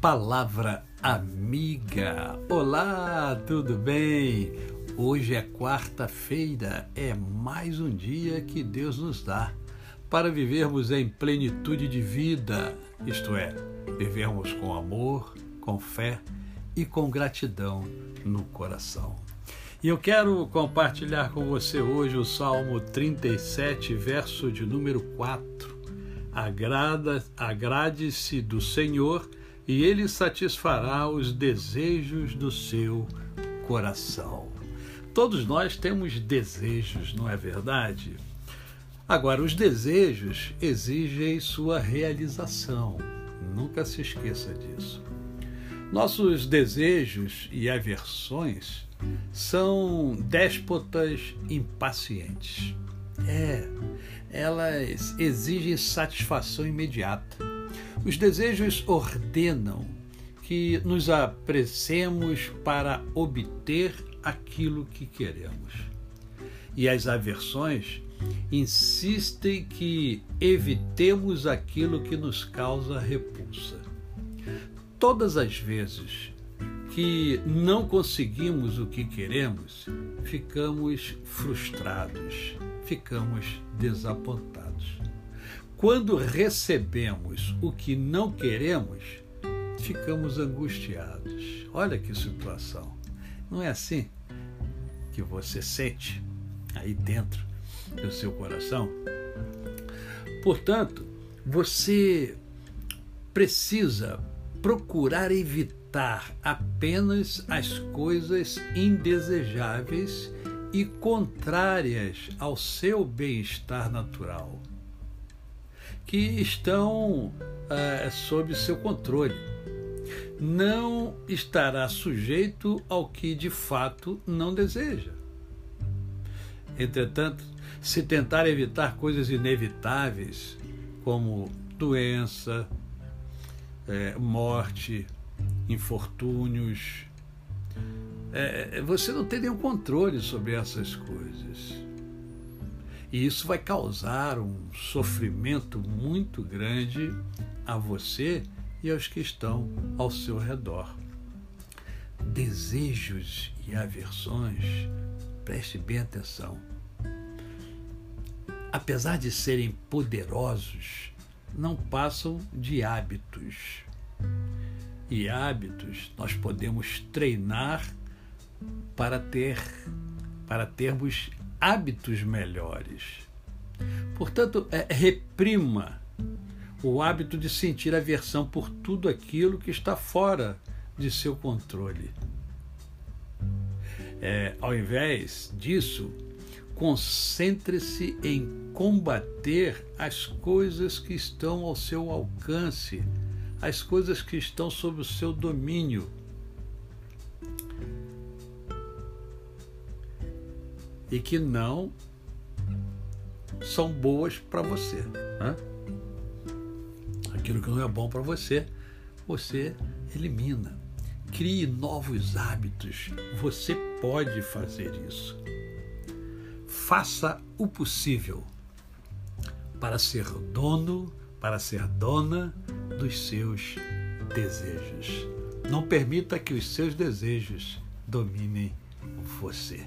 Palavra amiga. Olá, tudo bem? Hoje é quarta-feira, é mais um dia que Deus nos dá para vivermos em plenitude de vida, isto é, vivermos com amor, com fé e com gratidão no coração. E eu quero compartilhar com você hoje o Salmo 37, verso de número 4. Agrada, agrade-se do Senhor e ele satisfará os desejos do seu coração. Todos nós temos desejos, não é verdade? Agora, os desejos exigem sua realização. Nunca se esqueça disso. Nossos desejos e aversões são déspotas impacientes. É, elas exigem satisfação imediata os desejos ordenam que nos apressemos para obter aquilo que queremos. E as aversões insistem que evitemos aquilo que nos causa repulsa. Todas as vezes que não conseguimos o que queremos, ficamos frustrados, ficamos desapontados. Quando recebemos o que não queremos, ficamos angustiados. Olha que situação. Não é assim que você sente aí dentro do seu coração? Portanto, você precisa procurar evitar apenas as coisas indesejáveis e contrárias ao seu bem-estar natural que estão é, sob seu controle. Não estará sujeito ao que de fato não deseja. Entretanto, se tentar evitar coisas inevitáveis, como doença, é, morte, infortúnios, é, você não tem nenhum controle sobre essas coisas. E isso vai causar um sofrimento muito grande a você e aos que estão ao seu redor. Desejos e aversões, preste bem atenção. Apesar de serem poderosos, não passam de hábitos. E hábitos nós podemos treinar para ter para termos hábitos melhores. Portanto, é, reprima o hábito de sentir aversão por tudo aquilo que está fora de seu controle. É, ao invés disso, concentre-se em combater as coisas que estão ao seu alcance, as coisas que estão sob o seu domínio. E que não são boas para você. Né? Aquilo que não é bom para você, você elimina. Crie novos hábitos. Você pode fazer isso. Faça o possível para ser dono, para ser dona dos seus desejos. Não permita que os seus desejos dominem você.